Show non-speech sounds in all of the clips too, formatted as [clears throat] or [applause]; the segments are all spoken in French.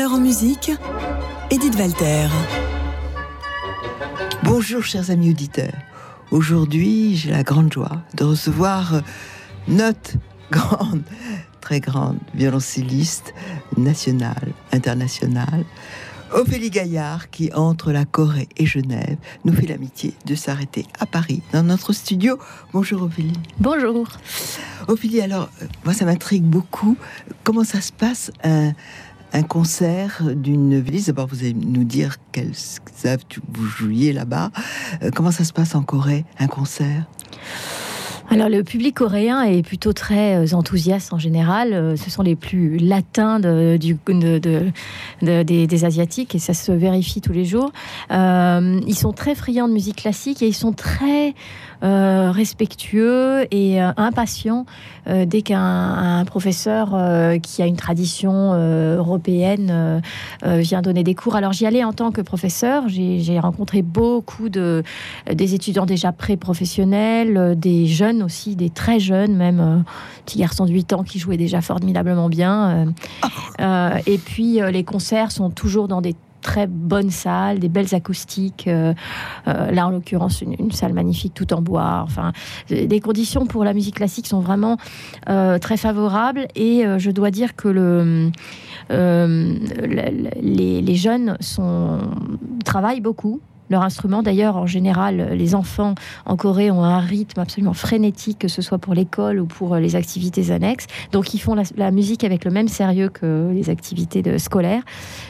Bonheur en musique, Edith Walter. Bonjour chers amis auditeurs. Aujourd'hui, j'ai la grande joie de recevoir notre [laughs] grande, très grande violoncelliste nationale, internationale, Ophélie Gaillard, qui entre la Corée et Genève, nous fait l'amitié de s'arrêter à Paris, dans notre studio. Bonjour Ophélie. Bonjour. Ophélie, alors, euh, moi ça m'intrigue beaucoup. Comment ça se passe un, un concert d'une ville D'abord, vous allez nous dire quelles œuvres vous jouiez là-bas. Euh, comment ça se passe en Corée, un concert? Alors le public coréen est plutôt très euh, enthousiaste en général. Euh, ce sont les plus latins des, asiatiques et ça se vérifie tous les jours. Ils sont très friands de musique classique et ils sont très respectueux et impatients dès qu'un professeur qui a une tradition européenne vient donner des cours. Alors j'y allais en tant que professeur. J'ai rencontré beaucoup de des étudiants déjà pré-professionnels, des jeunes aussi, des très jeunes, même euh, petits garçons de 8 ans qui jouaient déjà formidablement bien. Euh, euh, et puis les concerts sont toujours dans des très bonnes salles, des belles acoustiques. là, en l'occurrence, une, salle magnifique, tout en bois. Enfin, les conditions pour la musique classique sont vraiment très favorables. Et je dois dire que le, les, jeunes travaillent beaucoup leur instrument. D'ailleurs, en général, les enfants en Corée ont un rythme absolument frénétique, que ce soit pour l'école ou pour les activités annexes. Donc, ils font la, musique avec le même sérieux que les activités de, scolaires.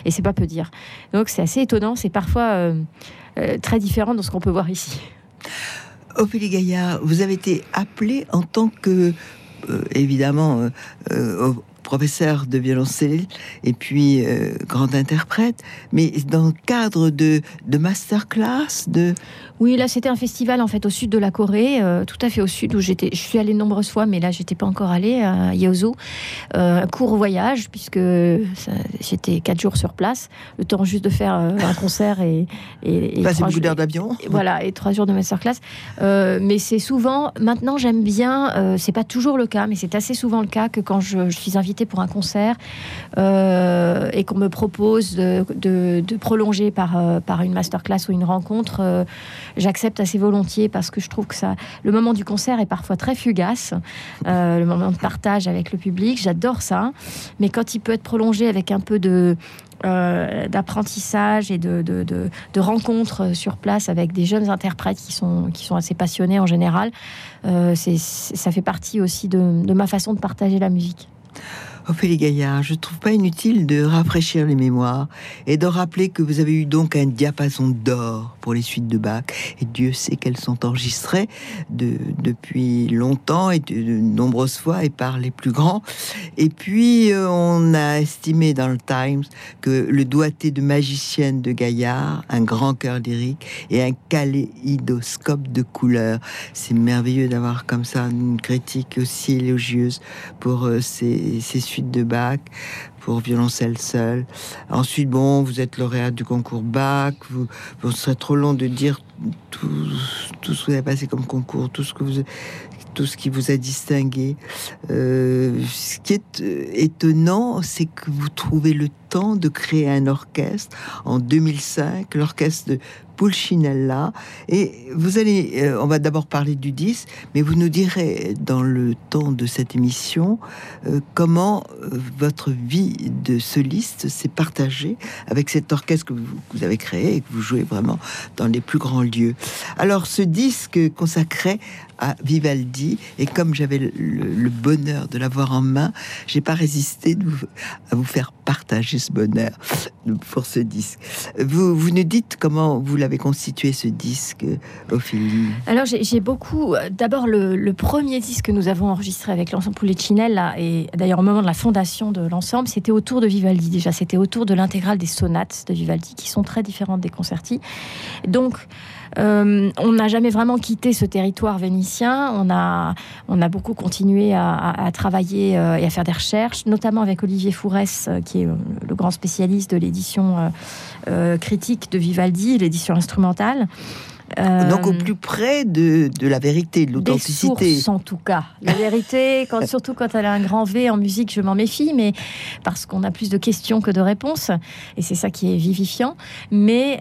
Et c'est pas peu dire. Donc, c'est assez étonnant. C'est parfois euh, euh, très différent de ce qu'on peut voir ici. Ophélie Gaillard, vous avez été appelée en tant que, euh, évidemment, professeur de violoncelle et puis euh, grand interprète, mais dans le cadre de, de masterclass, de... Oui, là c'était un festival en fait au sud de la Corée, euh, tout à fait au sud où j'étais. Je suis allée de nombreuses fois, mais là j'étais pas encore allée à Yeosu. Euh, un court voyage puisque j'étais quatre jours sur place, le temps juste de faire un concert et, et, et beaucoup d'heures d'avion. Voilà et trois jours de masterclass. mais c'est souvent maintenant j'aime bien. c'est pas toujours le cas, mais c'est assez souvent le cas que quand je, je suis invitée pour un concert euh, et qu'on me propose de, prolonger par, euh, par une masterclass ou une rencontre, euh, j'accepte assez volontiers parce que je trouve que ça, le moment du concert est parfois très fugace, le moment de partage avec le public, j'adore ça, mais quand il peut être prolongé avec un peu d'apprentissage et de, de, rencontres sur place avec des jeunes interprètes qui sont, qui sont assez passionnés en général. ça fait partie aussi de ma façon de partager la musique. Ophélie Gaillard, je ne trouve pas inutile de rafraîchir les mémoires et de rappeler que vous avez eu donc un diapason d'or pour les suites de Bach. Et Dieu sait qu'elles sont enregistrées de, depuis longtemps et de, nombreuses fois et par les plus grands. Et puis, euh, on a estimé dans le Times que le doigté de magicienne de Gaillard, un grand cœur lyrique et un kaléidoscope de couleurs. C'est merveilleux d'avoir comme ça une critique aussi élogieuse pour euh, ces, ces suites de Bach pour violoncelle seul. Ensuite, bon, vous êtes lauréat du concours Bach. Vous, ce serait trop long de dire tout, tout ce que vous avez passé comme concours, tout ce que vous, tout ce qui vous a distingué. Euh, ce qui est euh, étonnant, c'est que vous trouvez le temps de créer un orchestre en 2005, l'orchestre de Pulcinella. Et vous allez, euh, on va d'abord parler du disque, mais vous nous direz dans le temps de cette émission comment votre vie de soliste s'est partagée avec cet orchestre que vous, avez créé et que vous jouez vraiment dans les plus grands lieux. Alors, ce disque consacré à Vivaldi. Et comme j'avais le, bonheur de l'avoir en main, j'ai pas résisté à vous faire partager ce bonheur pour ce disque. Vous nous dites comment vous l'avez constitué ce disque, Ophélie Alors j'ai beaucoup. D'abord le, premier disque que nous avons enregistré avec l'ensemble Poulet-Chinel, là, et d'ailleurs au moment de la fondation de l'ensemble, c'était autour de Vivaldi déjà. C'était autour de l'intégrale des sonates de Vivaldi qui sont très différentes des concertis. Donc euh, on n'a jamais vraiment quitté ce territoire vénitien. On a, on a beaucoup continué à, travailler euh, et à faire des recherches, notamment avec Olivier Fourès, euh, qui est le grand spécialiste de l'édition critique de Vivaldi, l'édition instrumentale. Donc au plus près de, de la vérité, de l'authenticité. en tout cas. La vérité, quand, [laughs] surtout quand elle a un grand V en musique, je m'en méfie, mais parce qu'on a plus de questions que de réponses, et c'est ça qui est vivifiant. Mais,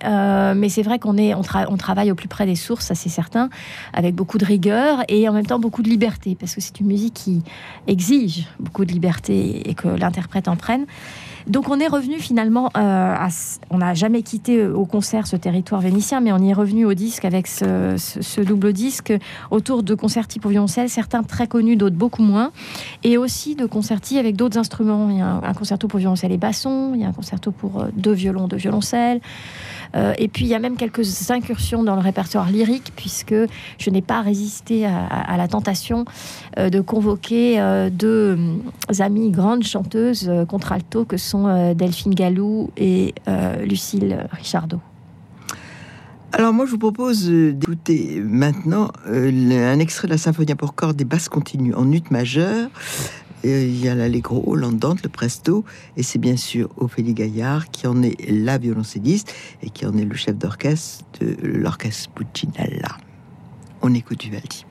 mais c'est vrai qu'on est, on, on, travaille au plus près des sources, ça c'est certain, avec beaucoup de rigueur et en même temps beaucoup de liberté, parce que c'est une musique qui exige beaucoup de liberté et que l'interprète en prenne. Donc on est revenu finalement, euh, on n'a jamais quitté euh, au concert ce territoire vénitien, mais on y est revenu au disque avec ce, double disque autour de concertis pour violoncelle, certains très connus, d'autres beaucoup moins, et aussi de concertis avec d'autres instruments. Il y a un, concerto pour violoncelle et basson, il y a un concerto pour euh, deux violons, deux violoncelles. Et puis il y a même quelques incursions dans le répertoire lyrique, puisque je n'ai pas résisté à, la tentation de convoquer deux amies grandes chanteuses contralto que sont euh, Delphine Gallou et euh, Lucille Richardot. Alors moi je vous propose d'écouter maintenant euh, un extrait de la symphonie pour cordes des basses continues en ut majeur. Il y a l'allegro, l'andante, le presto, et c'est bien sûr Ophélie Gaillard qui en est la violoncelliste et qui en est le chef d'orchestre de l'orchestre Puccinella. On écoute Vivaldi.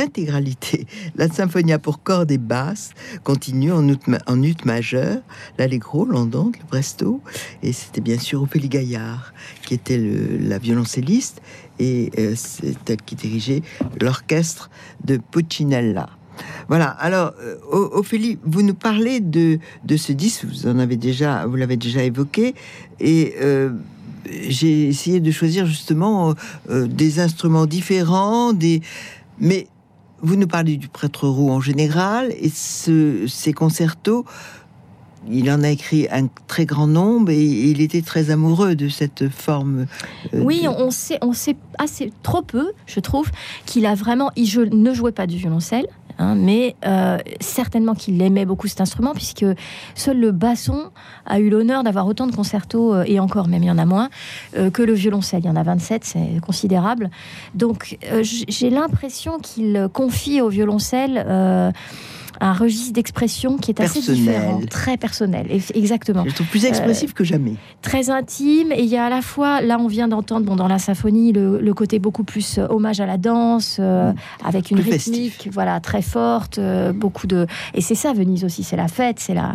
L'intégralité. La symphonia pour cordes et basses continue en ut, en ut majeur, l'allegro, l'andante, le presto, et c'était bien sûr Ophélie Gaillard qui était la violoncelliste et euh, c'est elle qui dirigeait l'orchestre de Puccinella. Voilà. Alors, euh, Ophélie, vous nous parlez de, de ce disque. Vous en avez déjà, vous l'avez déjà évoqué, et euh, j'ai essayé de choisir justement des instruments différents, des mais vous nous parlez du prêtre roux en général et ce, ces concertos. Il en a écrit un très grand nombre et il était très amoureux de cette forme. Euh, oui, on sait, on sait assez trop peu, je trouve, qu'il a vraiment. Il ne jouait pas du violoncelle. Hein, mais euh, certainement qu'il aimait beaucoup cet instrument, puisque seul le basson a eu l'honneur d'avoir autant de concertos, euh, et encore même il y en a moins, euh, que le violoncelle. Il y en a 27, c'est considérable. Donc j'ai l'impression qu'il confie au violoncelle un registre d'expression qui est assez différent, très personnel, exactement. Je trouve plus expressif que jamais. Très intime, et il y a à la fois, là on vient d'entendre bon, dans la symphonie, le, côté beaucoup plus hommage à la danse, mm. avec une rythmique voilà, très forte, euh, beaucoup de. Et c'est ça, Venise aussi, c'est la fête, c'est la,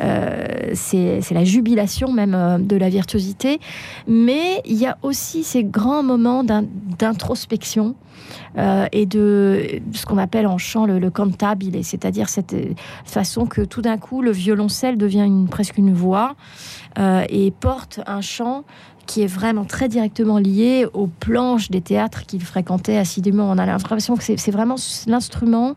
euh, c'est, la jubilation même euh, de la virtuosité. Mais il y a aussi ces grands moments d'introspection. Et de ce qu'on appelle en chant le, le cantabile, c'est-à-dire cette façon que tout d'un coup le violoncelle devient presque une voix et porte un chant qui est vraiment très directement lié aux planches des théâtres qu'il fréquentait assidûment. On a l'impression que c'est vraiment l'instrument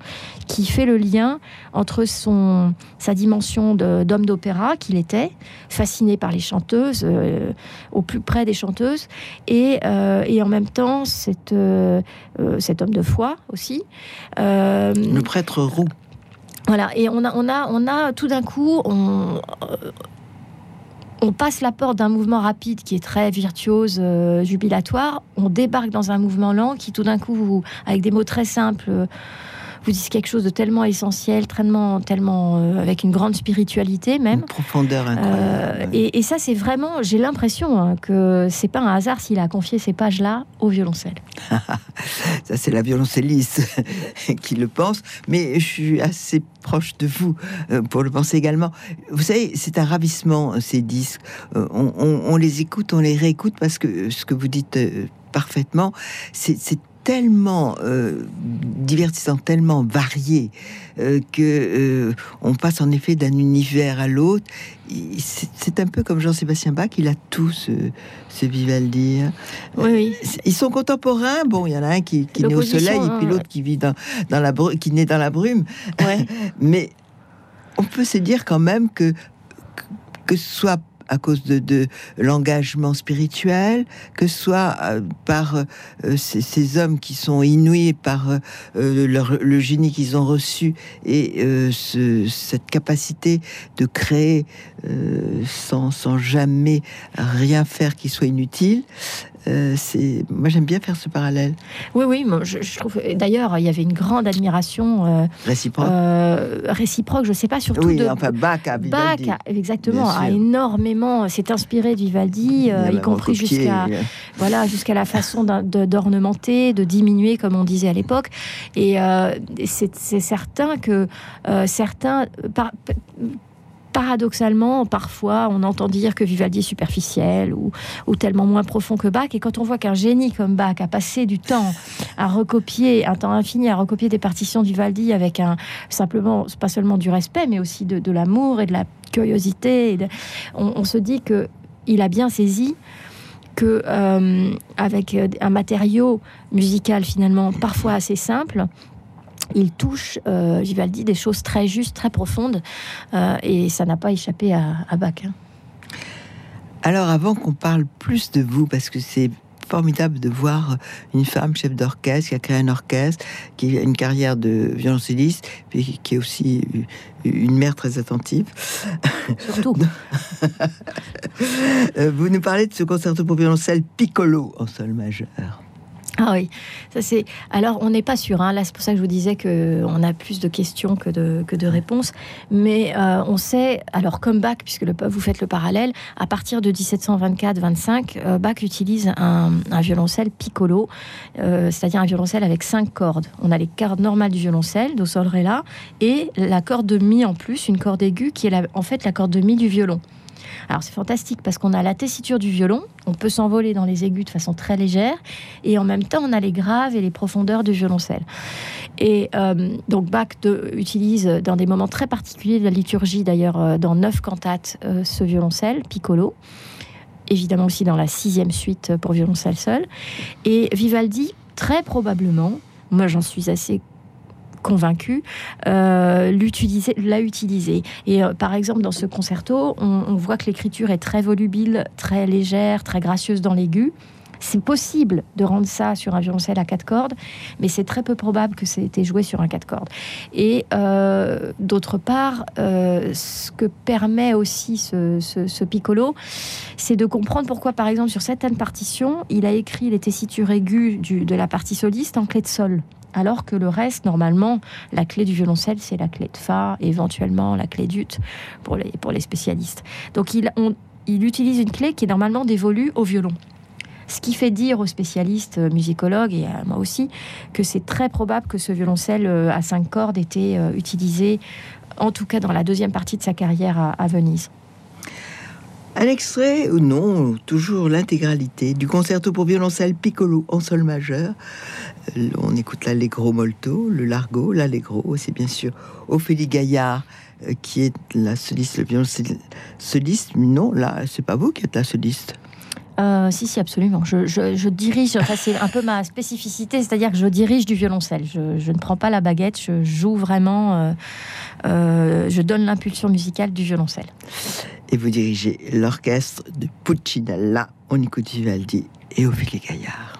qui fait le lien entre son, sa dimension d'homme d'opéra qu'il était, fasciné par les chanteuses, euh, au plus près des chanteuses, et, euh, et en même temps cette, euh, cet homme de foi aussi. le prêtre roux. Voilà, et on a, on a, on a tout d'un coup, on, on passe la porte d'un mouvement rapide qui est très virtuose, euh, jubilatoire, on débarque dans un mouvement lent qui tout d'un coup, avec des mots très simples, vous dites quelque chose de tellement essentiel, tellement, tellement euh, avec une grande spiritualité même. Une profondeur incroyable. Euh, et, ça, c'est vraiment, j'ai l'impression hein, que c'est pas un hasard s'il a confié ces pages-là au violoncelle. [laughs] ça, c'est la violoncelliste [laughs] qui le pense, mais je suis assez proche de vous euh, pour le penser également. Vous savez, c'est un ravissement ces disques. On, on, les écoute, on les réécoute parce que ce que vous dites parfaitement, c'est tellement euh, divertissant, tellement varié euh, que euh, on passe en effet d'un univers à l'autre. C'est un peu comme Jean-Sébastien Bach, il a tout ce, Vivaldi. Hein. Oui, Ils sont contemporains. Bon, il y en a un qui, qui naît au soleil et puis l'autre qui vit dans, dans la qui naît dans la brume. [laughs] Mais on peut se dire quand même que que ce soit à cause de, l'engagement spirituel, que ce soit euh, par euh, ces, hommes qui sont inouïs par euh, le génie qu'ils ont reçu et cette capacité de créer sans, sans jamais rien faire qui soit inutile. Euh, c'est moi j'aime bien faire ce parallèle. Oui, oui, je, trouve. D'ailleurs, il y avait une grande admiration euh, réciproque. Euh, réciproque, je sais pas surtout. Oui, de, enfin Bach, à Vivaldi. Bach, exactement, a énormément s'est inspiré de Vivaldi, y compris jusqu'à voilà jusqu'à la façon d'ornementer, de, diminuer, comme on disait à l'époque. Et c'est certain que certains par, paradoxalement, parfois, on entend dire que Vivaldi est superficiel ou, tellement moins profond que Bach. Et quand on voit qu'un génie comme Bach a passé du temps à recopier, un temps infini à recopier des partitions de Vivaldi avec un simplement, pas seulement du respect, mais aussi de, l'amour et de la curiosité, on, se dit que il a bien saisi que euh, avec un matériau musical finalement parfois assez simple, il touche, euh, Vivaldi, des choses très justes, très profondes, euh, et ça n'a pas échappé à, Bach. Hein. Alors, avant qu'on parle plus de vous, parce que c'est formidable de voir une femme chef d'orchestre qui a créé un orchestre, qui a une carrière de violoncelliste, puis qui est aussi une mère très attentive. Surtout. [laughs] Euh, vous nous parlez de ce concerto pour violoncelle piccolo en sol majeur. Ah oui, ça c'est. Alors on n'est pas sûr. Hein. Là, c'est pour ça que je vous disais que on a plus de questions que de, que de réponses. Mais euh, on sait. Alors comme Bach, puisque le, vous faites le parallèle, à partir de 1724-25, euh, Bach utilise un, violoncelle piccolo, euh, c'est-à-dire un violoncelle avec cinq cordes. On a les cordes normales du violoncelle, do sol ré la, et la corde de mi en plus, une corde aiguë qui est en fait la corde de mi du violon. Alors c'est fantastique parce qu'on a la tessiture du violon, on peut s'envoler dans les aigus de façon très légère, et en même temps on a les graves et les profondeurs du violoncelle. Et euh, donc Bach utilise dans des moments très particuliers de la liturgie, d'ailleurs euh, dans neuf cantates, euh, ce violoncelle piccolo évidemment aussi dans la sixième suite pour violoncelle seul. Et Vivaldi, très probablement, moi j'en suis assez convaincu, euh, l'a utilisé. Et euh, par exemple, dans ce concerto, on, voit que l'écriture est très volubile, très légère, très gracieuse dans l'aigu. C'est possible de rendre ça sur un violoncelle à quatre cordes, mais c'est très peu probable que ça ait été joué sur un quatre cordes. Et euh, d'autre part, ce que permet aussi ce, piccolo, c'est de comprendre pourquoi, par exemple, sur certaines partitions, il a écrit les tessitures aiguës de la partie soliste en clé de sol alors que le reste, normalement, la clé du violoncelle, c'est la clé de Fa, éventuellement la clé d'ut pour les, pour les spécialistes. Donc il, il utilise une clé qui est normalement dévolue au violon. Ce qui fait dire aux spécialistes euh, musicologues, et à moi aussi, que c'est très probable que ce violoncelle euh, à cinq cordes était euh, utilisé, en tout cas dans la deuxième partie de sa carrière à Venise. Un extrait, ou non, toujours l'intégralité du concerto pour violoncelle piccolo en sol majeur. Euh, on écoute l'allegro molto, le largo, l'allegro, c'est bien sûr Ophélie Gaillard euh, qui est la soliste, le violoncelle soliste. Non, là, c'est pas vous qui êtes la soliste. Euh, si, si, absolument. Je, dirige, enfin, c'est un peu ma spécificité, c'est-à-dire que je dirige du violoncelle. Je, ne prends pas la baguette, je joue vraiment, je donne l'impulsion musicale du violoncelle et vous dirigez l'orchestre de Puccinella. On écoute Vivaldi et Ophélie Gaillard.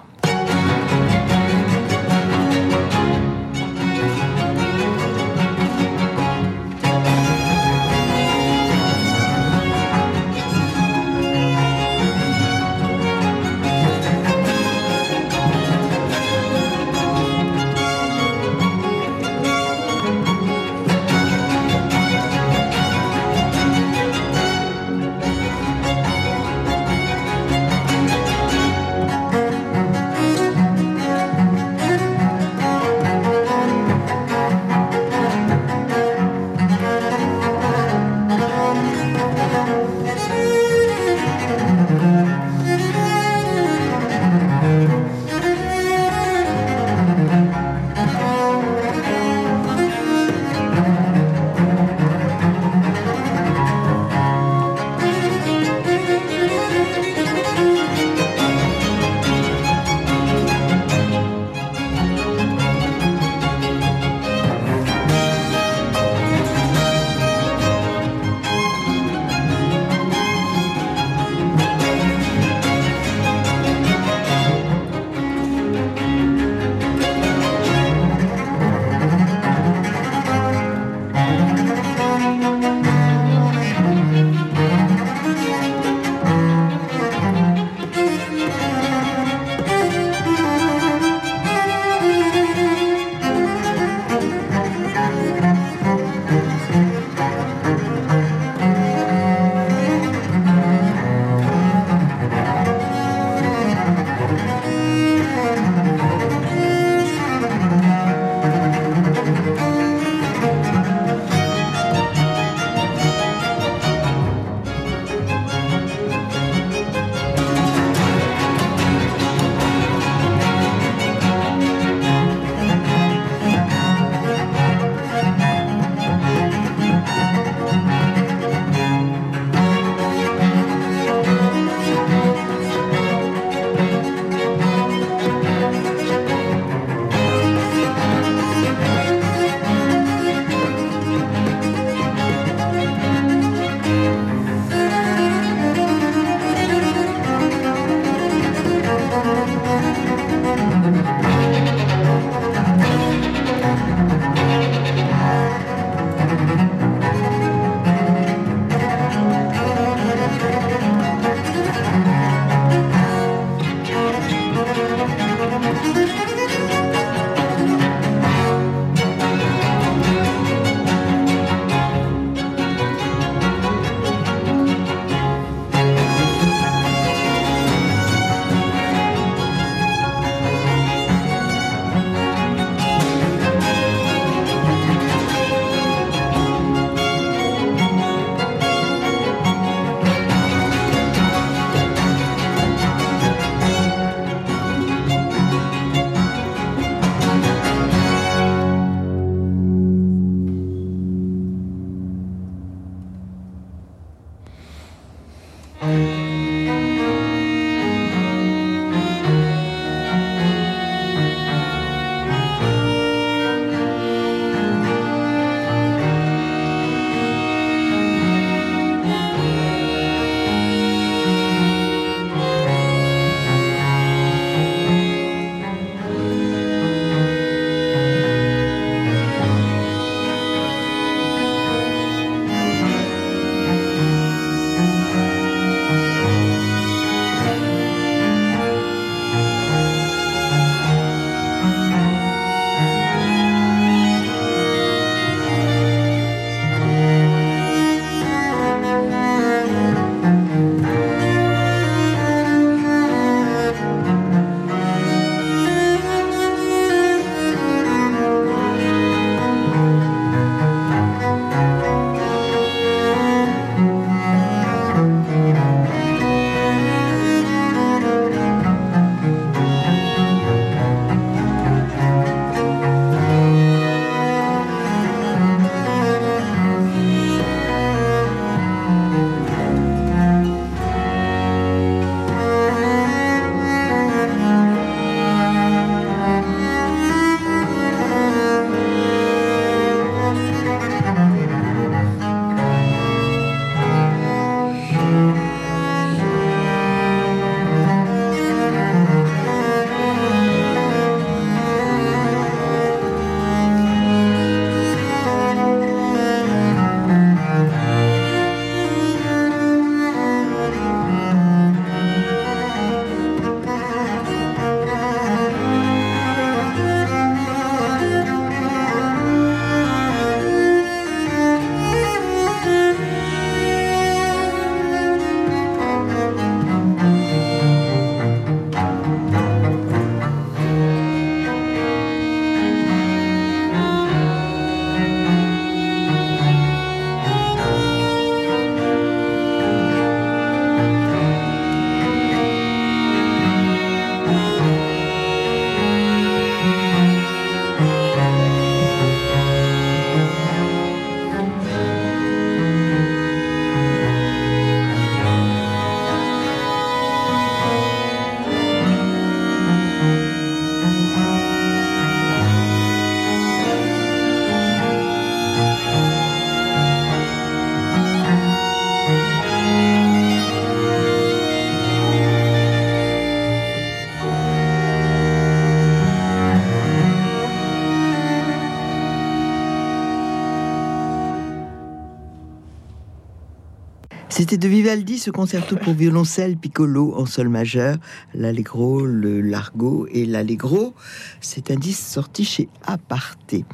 C'était de Vivaldi ce concerto pour violoncelle piccolo en sol majeur, l'allegro, le largo et l'allegro. C'est un disque sorti chez Aparté.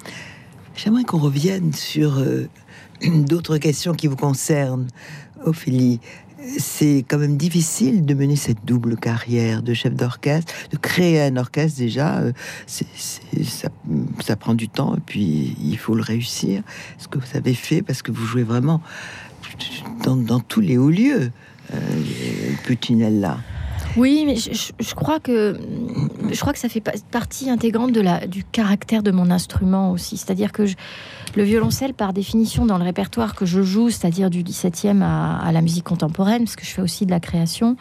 J'aimerais qu'on revienne sur euh, [clears throat] d'autres questions qui vous concernent, Ophélie. C'est quand même difficile de mener cette double carrière de chef d'orchestre, de créer un orchestre déjà. euh, ça, ça prend du temps et puis il faut le réussir. Ce que vous avez fait, parce que vous jouez vraiment dans, tous les hauts lieux, euh, Putinella. Oui, mais je, crois que je crois que ça fait pa- partie intégrante de la, du caractère de mon instrument aussi. C'est-à-dire que je- le violoncelle, par définition, dans le répertoire que je joue, c'est-à-dire du 17e à, la musique contemporaine, parce que je fais aussi de la création,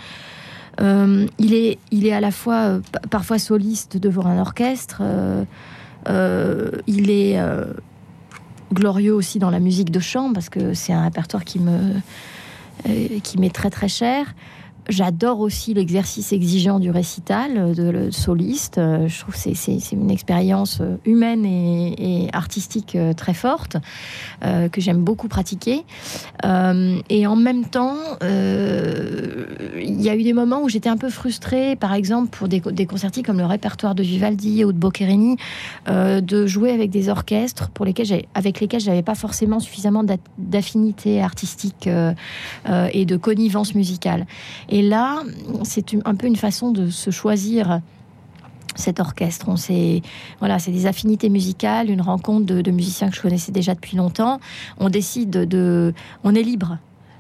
euh, il, est, il est à la fois euh, pa- parfois soliste devant un orchestre, euh, il est glorieux aussi dans la musique de chant, parce que c'est un répertoire qui me euh, qui m'est très très cher. J'adore aussi l'exercice exigeant du récital, euh, de le soliste. Euh, Je trouve que c'est- une expérience euh, humaine et, artistique très forte que j'aime beaucoup pratiquer. Et en même temps, il y a eu des moments où j'étais un peu frustrée, par exemple pour des, des concertis comme le répertoire de Vivaldi ou de Boccherini, de jouer avec des orchestres pour lesquels avec lesquels j'avais pas forcément suffisamment d'a- d'affinité artistique et de connivence musicale. Là, c'est un peu une façon de se choisir cet orchestre. On sait, voilà, c'est des affinités musicales, une rencontre de musiciens que je connaissais déjà depuis longtemps. On décide de, on est libre.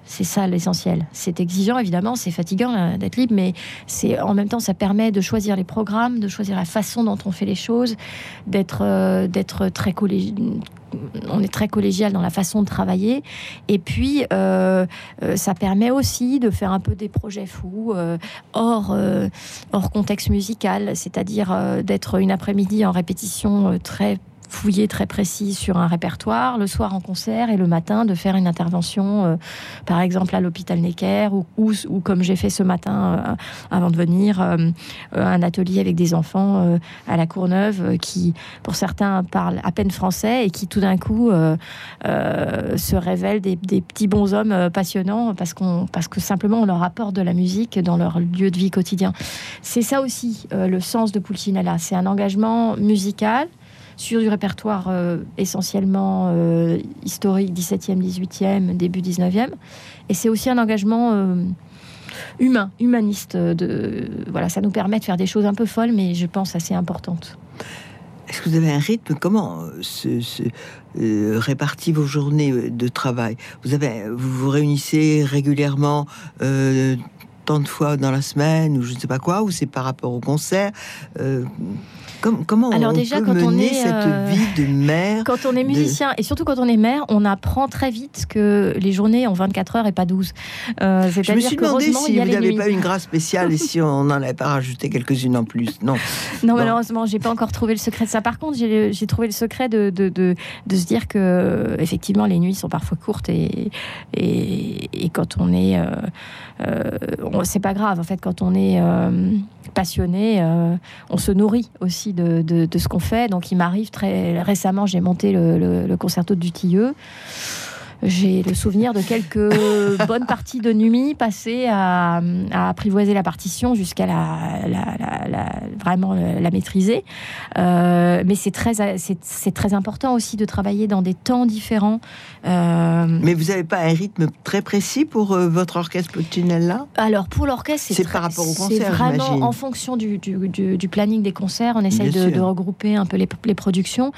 C'est ça l'essentiel. C'est exigeant évidemment, c'est fatigant là, d'être libre, mais c'est en même temps ça permet de choisir les programmes, de choisir la façon dont on fait les choses, d'être euh, très collé- on est très collégial dans la façon de travailler. Et puis, ça permet aussi de faire un peu des projets fous hors, hors contexte musical, c'est-à-dire d'être une après-midi en répétition très fouillé très précis sur un répertoire, le soir en concert et le matin de faire une intervention, euh, par exemple à l'hôpital Necker ou, ou, comme j'ai fait ce matin euh, avant de venir, euh, un atelier avec des enfants à la Courneuve qui, pour certains, parlent à peine français et qui tout d'un coup se révèlent des, des petits bonshommes passionnants parce, qu'on, parce que simplement on leur apporte de la musique dans leur lieu de vie quotidien. C'est ça aussi le sens de Pulcinella, c'est un engagement musical sur du répertoire euh, essentiellement euh, historique, 17e, 18e, début 19e. Et c'est aussi un engagement euh, humain, humaniste. Voilà, ça nous permet de faire des choses un peu folles, mais je pense assez importantes. Est-ce que vous avez un rythme? Comment se, répartit vos journées de travail? Vous, avez, vous vous réunissez régulièrement tant de fois dans la semaine ou je ne sais pas quoi, ou c'est par rapport au concert comment Alors on déjà, peut quand mener on est cette euh, vie de mère [laughs] Quand on est musicien et surtout quand on est mère, on apprend très vite que les journées ont 24 heures et pas 12. Euh, je me suis demandé si vous n'avez pas une grâce spéciale et si on n'en avait pas rajouté quelques-unes en plus. Non. Non, malheureusement, j'ai pas encore trouvé le secret de ça. Par contre, j'ai trouvé le secret de, de, de, de, se dire que effectivement les nuits sont parfois courtes et, et, et quand on est, euh, c'est pas grave en fait quand on est euh, passionné, euh, on se nourrit aussi de, ce qu'on fait. Donc il m'arrive très récemment, j'ai monté le, concerto du Tilleux. J'ai le souvenir de quelques [laughs] bonnes parties de nuit passées à, apprivoiser la partition jusqu'à la, vraiment la maîtriser. Euh, mais c'est très, c'est très important aussi de travailler dans des temps différents. Euh, mais vous n'avez pas un rythme très précis pour euh, votre orchestre Puccinella Alors pour l'orchestre, c'est par rapport au concert. C'est vraiment en fonction du, du, planning des concerts. On essaye de, regrouper un peu les, les productions.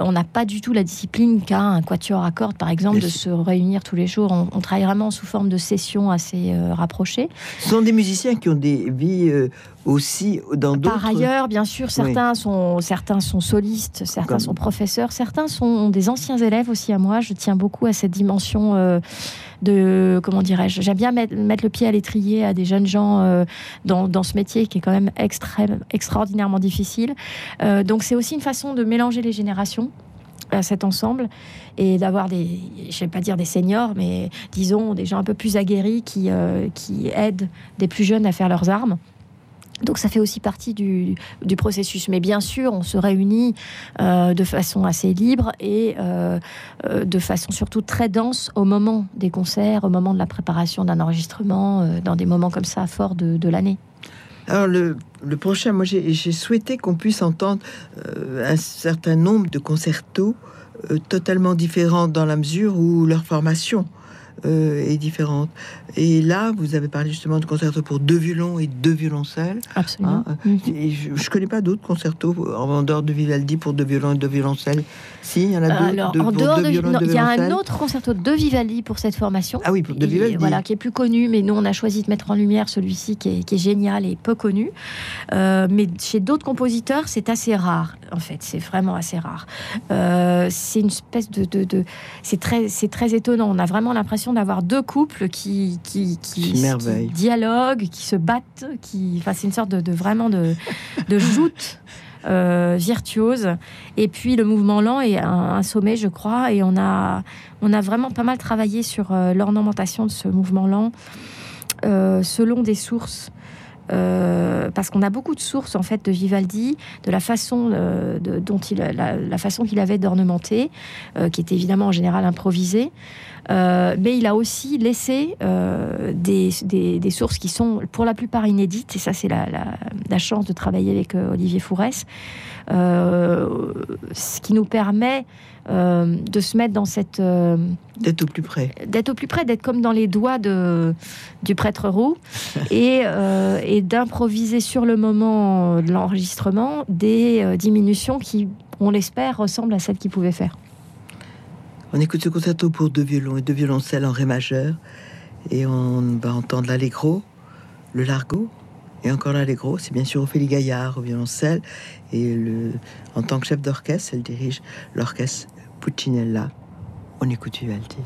On n'a pas du tout la discipline qu'a un quatuor à cordes, par exemple, de se réunir tous les jours. On, travaille vraiment sous forme de sessions assez euh, rapprochées. Ce sont des musiciens qui ont des vies euh, aussi dans d'autres. Par ailleurs, bien sûr, certains sont certains sont solistes, certains sont professeurs, certains sont des anciens élèves aussi à moi. Je tiens beaucoup à cette dimension. Euh, de comment dirais-je J'aime bien mettre, le pied à l'étrier à des jeunes gens dans, dans, ce métier qui est quand même extrême, extraordinairement difficile. donc c'est aussi une façon de mélanger les générations cet ensemble et d'avoir des, je vais pas dire des seniors, mais disons des gens un peu plus aguerris qui, euh, qui aident des plus jeunes à faire leurs armes. Donc ça fait aussi partie du, du processus. Mais bien sûr, on se réunit euh, de façon assez libre et euh, de façon surtout très dense au moment des concerts, au moment de la préparation d'un enregistrement, dans des moments comme ça forts de l'année. Alors le, prochain, moi j'ai souhaité qu'on puisse entendre un certain nombre de concertos euh, totalement différentes dans la mesure où leur formation euh, est différente. Et là, vous avez parlé justement de concerto pour deux violons et deux violoncelles. Absolument. Hein, mhm. je ne connais pas d'autres concertos en vendeur de Vivaldi pour deux violons et deux violoncelles. Si, il y en a deux. Alors, en dehors de, il y a un autre concerto de Vivaldi pour cette formation. Ah oui, pour de Vivaldi. Voilà, qui est plus connu, mais nous on a choisi de mettre en lumière celui-ci qui est, génial et peu connu. Euh, mais chez d'autres compositeurs, c'est assez rare. En fait, c'est vraiment assez rare. Euh, c'est une espèce de, de, de c'est très, c'est très étonnant. On a vraiment l'impression d'avoir deux couples qui qui, qui, qui dialoguent, qui se battent, qui, enfin, c'est une sorte de, de vraiment de, de joute. [laughs] Euh, virtuose. Et puis le mouvement lent est un, sommet, je crois. Et on a, on a vraiment pas mal travaillé sur euh, l'ornementation de ce mouvement lent euh, selon des sources. parce qu'on a beaucoup de sources en fait de Vivaldi, de la façon de, dont il, la, la façon qu'il avait d'ornementer, qui est évidemment en général improvisée. Euh, mais il a aussi laissé euh, des, des, sources qui sont pour la plupart inédites, et ça c'est la, la, chance de travailler avec euh, Olivier Fourès, ce qui nous permet de se mettre dans cette... d'être au plus près. D'être au plus près, d'être comme dans les doigts de, du prêtre roux, [laughs] et, et d'improviser sur le moment de l'enregistrement des diminutions qui, on l'espère, ressemblent à celles qu'il pouvait faire. On écoute ce concerto pour deux violons et deux violoncelles en ré majeur. Et on va entendre l'allegro, le largo, et encore l'allegro. C'est bien sûr Ophélie Gaillard au violoncelle. Et en tant que chef d'orchestre, elle dirige l'orchestre Puccinella. On écoute Vivaldi.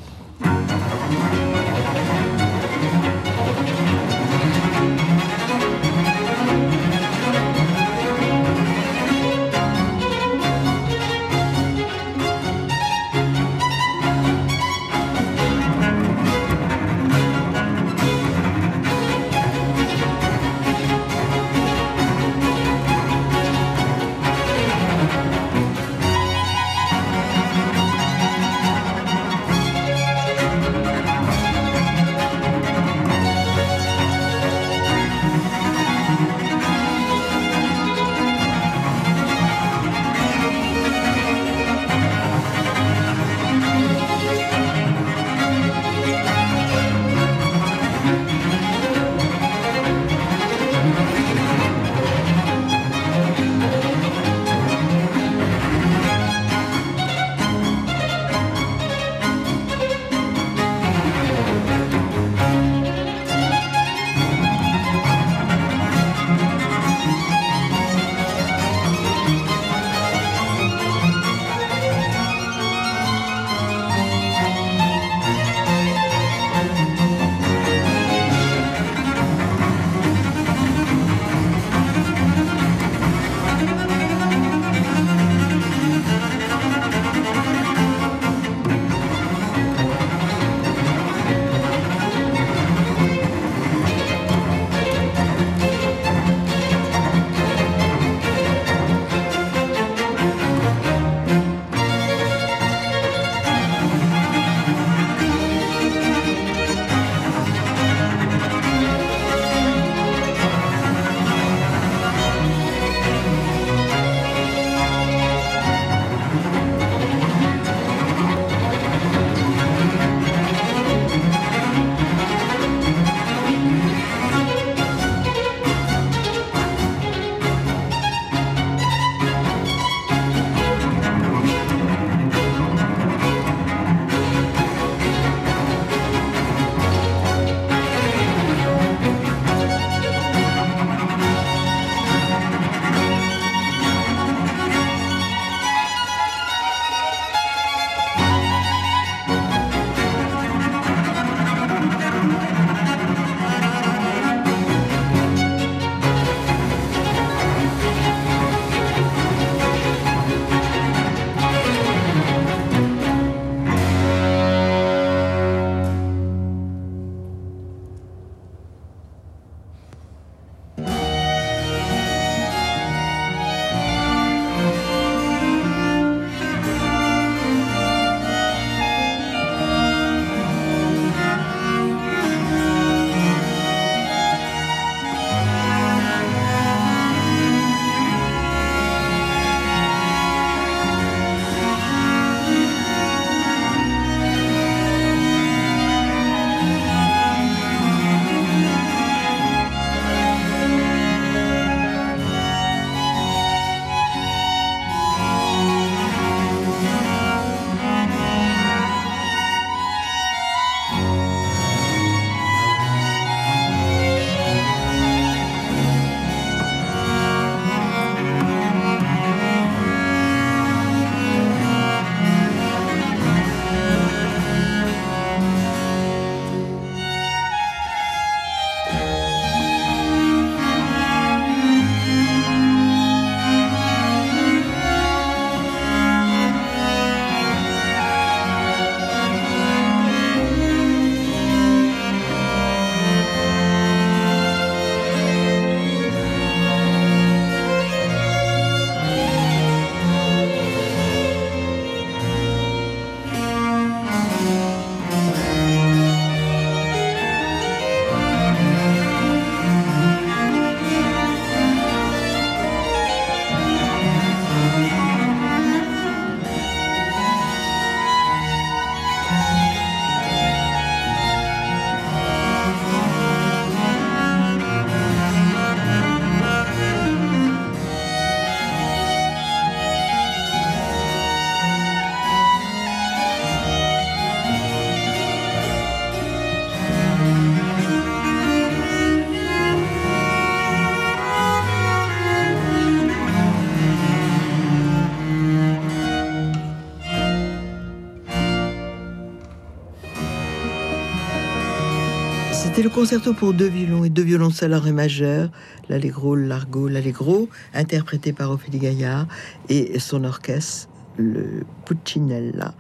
C'était le concerto pour deux violons et deux violoncelles en ré majeur, l'allegro, le largo, l'allegro, interprété par Ophélie Gaillard et son orchestre, le Puccinella.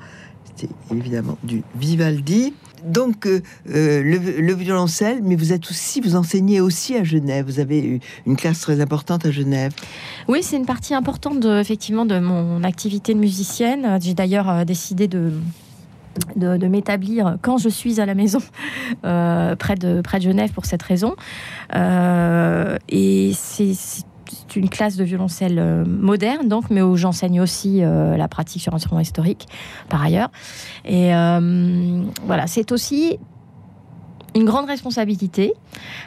C'était évidemment du Vivaldi. Donc euh, euh, le, le violoncelle, mais vous êtes aussi, vous enseignez aussi à Genève. Vous avez une classe très importante à Genève. Oui, c'est une partie importante de, effectivement de mon activité de musicienne. J'ai d'ailleurs euh, décidé de de, m'établir quand je suis à la maison [laughs] euh, près, de, près de Genève pour cette raison. Euh, et c'est une classe de violoncelle euh, moderne, donc, mais où j'enseigne aussi la pratique sur instrument historique, par ailleurs. Et voilà, c'est aussi une grande responsabilité,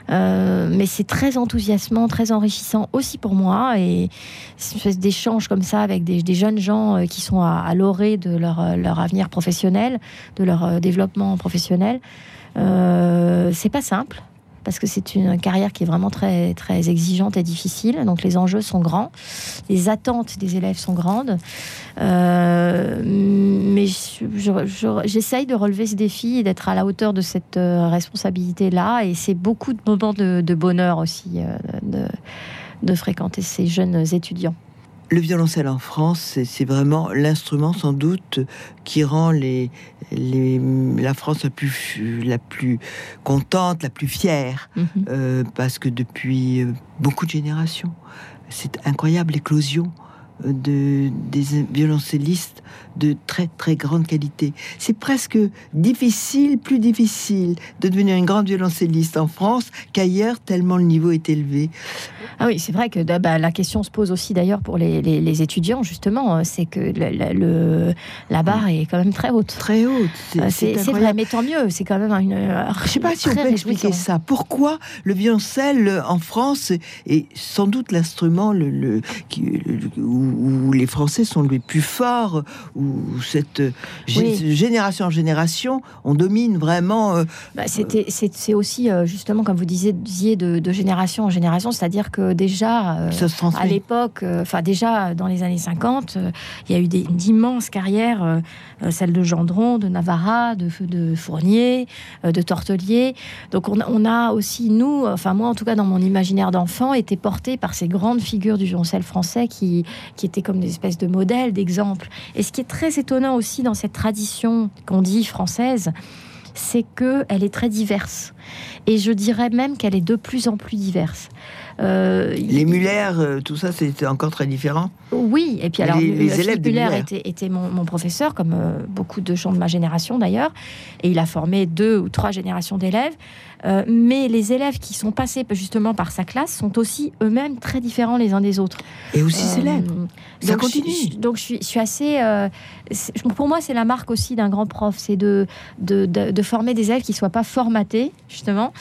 euh, mais c'est très enthousiasmant, très enrichissant aussi pour moi. Et c'est une espèce comme ça avec des, jeunes gens euh, qui sont à, l'orée de leur, euh, leur avenir professionnel, de leur développement professionnel. C'est pas simple parce que c'est une carrière qui est vraiment très très exigeante et difficile. Donc les enjeux sont grands, les attentes des élèves sont grandes. Euh, mais je- je- je- j'essaye de relever ce défi et d'être à la hauteur de cette euh, responsabilité-là. Et c'est beaucoup de moments de, bonheur aussi euh, de fréquenter ces jeunes étudiants. Le violoncelle en France, c'est- vraiment l'instrument sans doute qui rend les, les- la France la plus, la plus contente, la plus fière, Mhm. euh, parce que depuis euh, beaucoup de générations, c'est incroyable l'éclosion de, des violoncellistes de très très grande qualité. C'est presque difficile, plus difficile de devenir une grande violoncelliste en France qu'ailleurs, tellement le niveau est élevé. Ah oui, c'est vrai que bah, bah, la question se pose aussi d'ailleurs pour les, les- les étudiants, justement. euh, C'est que le- la barre est quand même très haute. Très haute. Euh, C'est c'est vrai, mais tant mieux. C'est quand même une. Je sais pas si on peut expliquer ça. Pourquoi le violoncelle euh, en France est sans doute l'instrument le, le- qui- le- où, où les Français sont les plus forts, où cette euh, Oui. génération en génération, on domine vraiment. euh, Bah, c'était, c'est, c'est aussi euh, justement comme vous disiez, de, de génération en génération, c'est-à-dire que déjà euh, à l'époque, euh, enfin déjà dans les années 50, euh, il y a eu d'immenses carrières, euh, euh, celle de Gendron, de Navarra, de, de Fournier, euh, de Tortelier. Donc on, a- on a aussi nous, enfin moi en tout cas dans mon imaginaire d'enfant, été porté par ces grandes figures du violoncelle français qui qui étaient comme des espèces de modèles, d'exemples. Et ce qui est très étonnant aussi dans cette tradition qu'on dit française, c'est que elle est très diverse. Et je dirais même qu'elle est de plus en plus diverse. Euh, Les Muller, euh, tout ça, c'était encore très différent. oui, et puis alors, Les- le- les le élèves Muller Muller. était, était mon, mon professeur, comme euh, beaucoup de gens de ma génération d'ailleurs, et il a formé deux ou trois générations d'élèves. Euh, mais les élèves qui sont passés justement par sa classe sont aussi eux-mêmes très différents les uns des autres. Et aussi Euh, célèbre. Ça donc, continue. je- donc je suis, je suis assez. euh, pour moi, c'est la marque aussi d'un grand prof, c'est de, de, de- de former des élèves qui soient pas formatés justement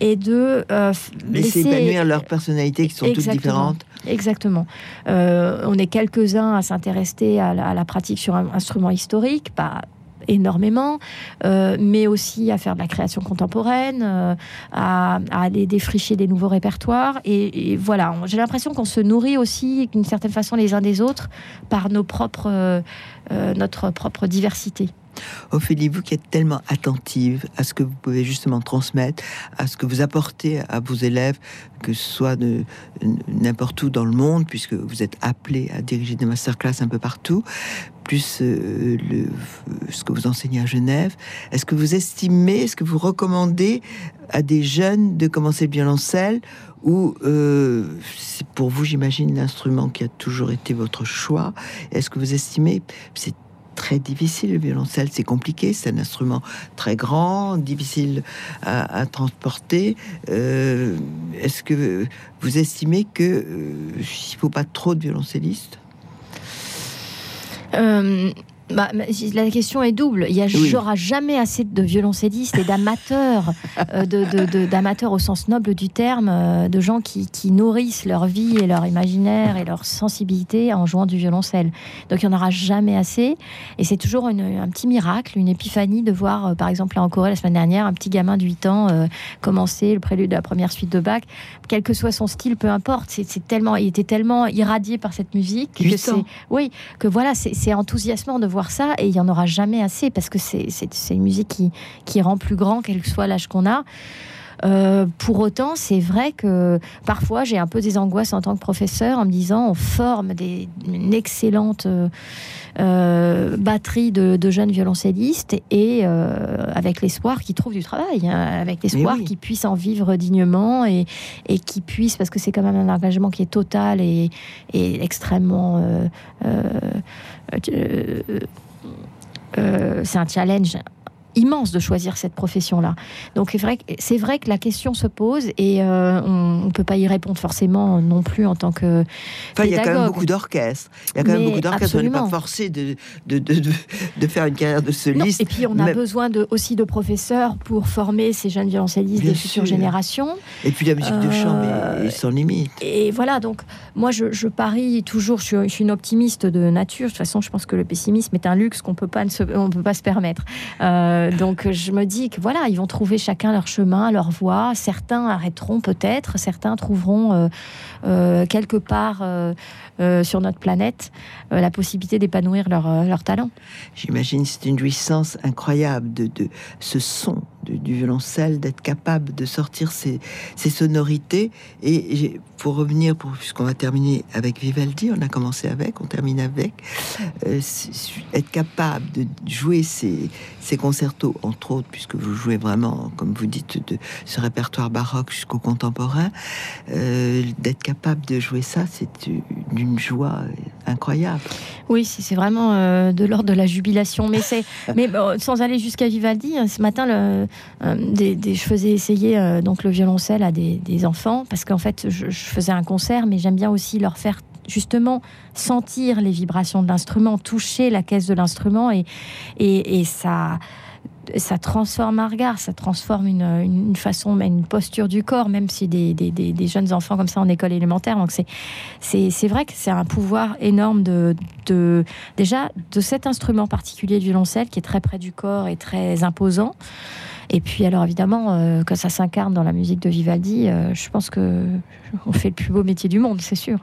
et de euh, Laisser épanouir leurs personnalités qui sont toutes différentes. Exactement. Euh, on est quelques-uns à s'intéresser à, la- à la pratique sur un instrument historique, pas énormément, euh, mais aussi à faire de la création contemporaine, euh, à, aller défricher des nouveaux répertoires. Et, voilà, j'ai l'impression qu'on se nourrit aussi d'une certaine façon les uns des autres par nos propres, euh, notre propre diversité. Ophélie, vous qui êtes tellement attentive à ce que vous pouvez justement transmettre, à ce que vous apportez à vos élèves, que ce soit de n'importe où dans le monde, puisque vous êtes appelé à diriger des masterclass un peu partout, plus euh, ce que vous enseignez à Genève, est-ce que vous estimez, est-ce que vous recommandez à des jeunes de commencer le violoncelle ou euh, c'est pour vous, j'imagine, l'instrument qui a toujours été votre choix Est-ce que vous estimez, c'est très difficile le violoncelle, c'est compliqué, c'est un instrument très grand, difficile à, transporter. Euh, Est-ce que vous estimez que euh, il faut pas trop de violoncellistes? Euh, bah, la question est double. Il y a, Oui. j'aurai jamais assez de violoncellistes et d'amateurs, euh, d'amateurs au sens noble du terme, euh, de gens qui, qui nourrissent leur vie et leur imaginaire et leur sensibilité en jouant du violoncelle. Donc il n'y en aura jamais assez. Et c'est toujours une- un petit miracle, une épiphanie de voir, euh, par exemple, là en Corée la semaine dernière, un petit gamin de 8 ans commencer le prélude de la première suite de Bach. Quel que soit son style, peu importe. C'est, tellement, il était tellement irradié par cette musique que c'est, ans. oui, que voilà, c'est enthousiasmant de voir ça et il y en aura jamais assez parce que c'est une musique qui rend plus grand, quel que soit l'âge qu'on a. Euh, pour autant, c'est vrai que parfois j'ai un peu des angoisses en tant que professeur en me disant on forme des, une excellente euh, batterie de, jeunes violoncellistes et avec l'espoir qu'ils trouvent du travail, hein, avec l'espoir qu'ils puissent en vivre dignement et, et qu'ils puissent, parce que c'est quand même un engagement qui est total et, et extrêmement euh, c'est un challenge immense de choisir cette profession-là. Donc c'est vrai, c'est vrai que la question se pose et euh, on ne peut pas y répondre forcément non plus en tant que enfin, il y a quand même beaucoup d'orchestres. Il y a quand même beaucoup d'orchestres. On n'est pas forcé de de, de, de, faire une carrière de soliste. et puis on a besoin de, aussi de professeurs pour former ces jeunes violoncellistes des futures générations. Et puis la musique de chambre est, sans limite. Et voilà, donc moi je, je parie toujours, je suis, une optimiste de nature. De toute façon, je pense que le pessimisme est un luxe qu'on on peut pas se permettre. Euh, euh, donc je me dis que voilà, ils vont trouver chacun leur chemin, leur voie. Certains arrêteront peut-être, certains trouveront euh, euh, quelque part sur notre planète la possibilité d'épanouir leur, leur talent. J'imagine c'est une jouissance incroyable de, de ce son du violoncelle, d'être capable de sortir ces, sonorités. Et pour revenir, pour, puisqu'on va terminer avec Vivaldi, on a commencé avec, on termine avec, euh, être capable de jouer ces, ces, concertos, entre autres, puisque vous jouez vraiment, comme vous dites, de ce répertoire baroque jusqu'au contemporain, euh, d'être capable de jouer ça, c'est d'une joie incroyable. Oui, c'est vraiment euh, de l'ordre de la jubilation, mais c'est, [laughs] mais sans aller jusqu'à Vivaldi, hein, ce matin, le, euh, des, je faisais essayer euh, donc le violoncelle à des, enfants parce qu'en fait je, faisais un concert, mais j'aime bien aussi leur faire justement sentir les vibrations de l'instrument, toucher la caisse de l'instrument et, et, ça ça transforme un regard, ça transforme une, une, façon, une posture du corps, même si des, des, des, jeunes enfants comme ça en école élémentaire. Donc c'est, vrai que c'est un pouvoir énorme de, de, déjà de cet instrument particulier de violoncelle qui est très près du corps et très imposant. Et puis alors évidemment, euh, quand ça s'incarne dans la musique de Vivaldi, euh, je pense que on fait le plus beau métier du monde, c'est sûr.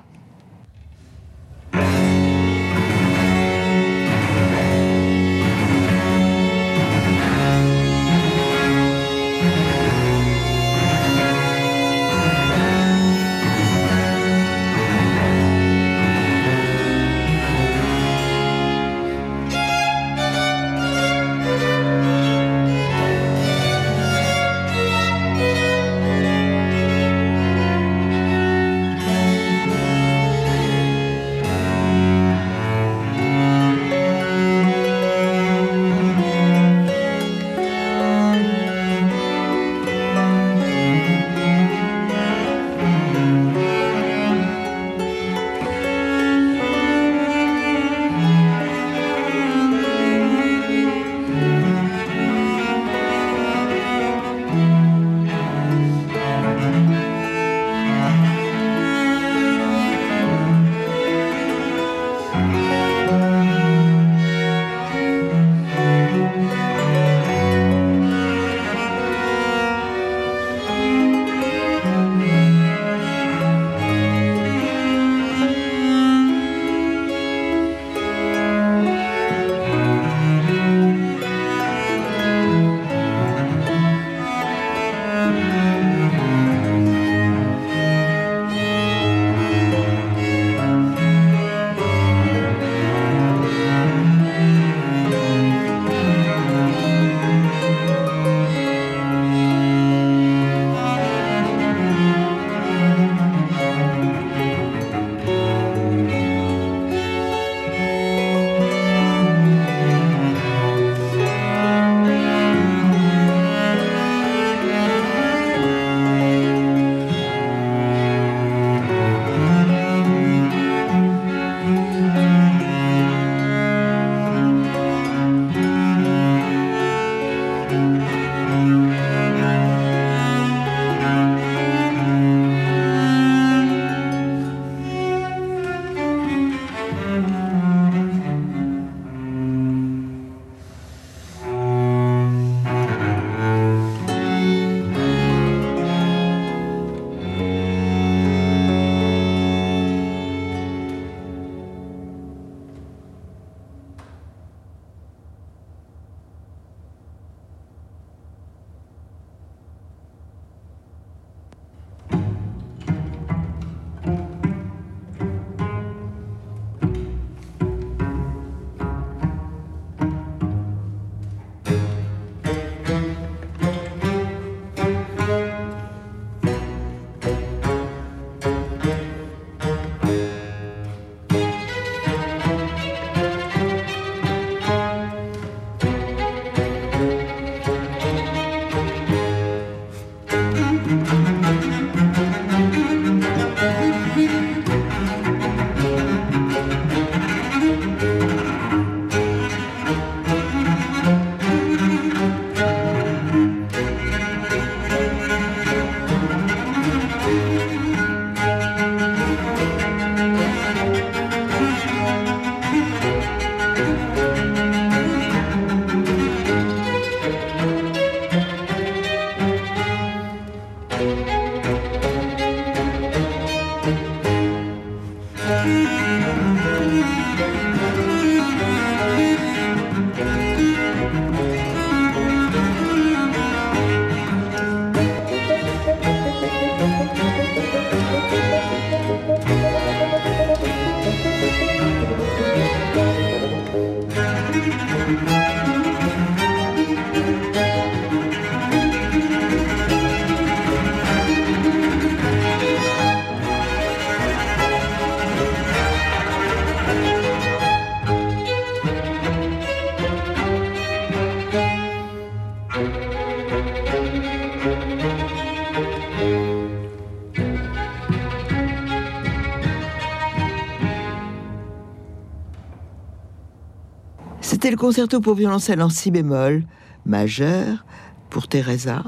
Concerto pour violoncelle en si bémol majeur pour Teresa.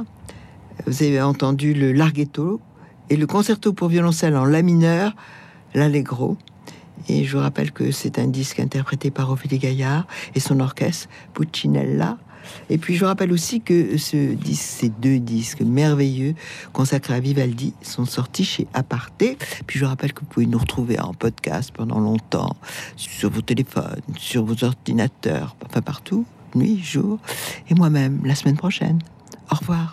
Vous avez entendu le larghetto et le concerto pour violoncelle en la mineur, l'allegro. Et je vous rappelle que c'est un disque interprété par Ophélie Gaillard et son orchestre Puccinella. Et puis je rappelle aussi que ces deux disques merveilleux consacrés à Vivaldi sont sortis chez Aparté. Puis je rappelle que vous pouvez nous retrouver en podcast pendant longtemps sur vos téléphones, sur vos ordinateurs, enfin partout, nuit, jour, et moi-même la semaine prochaine. Au revoir.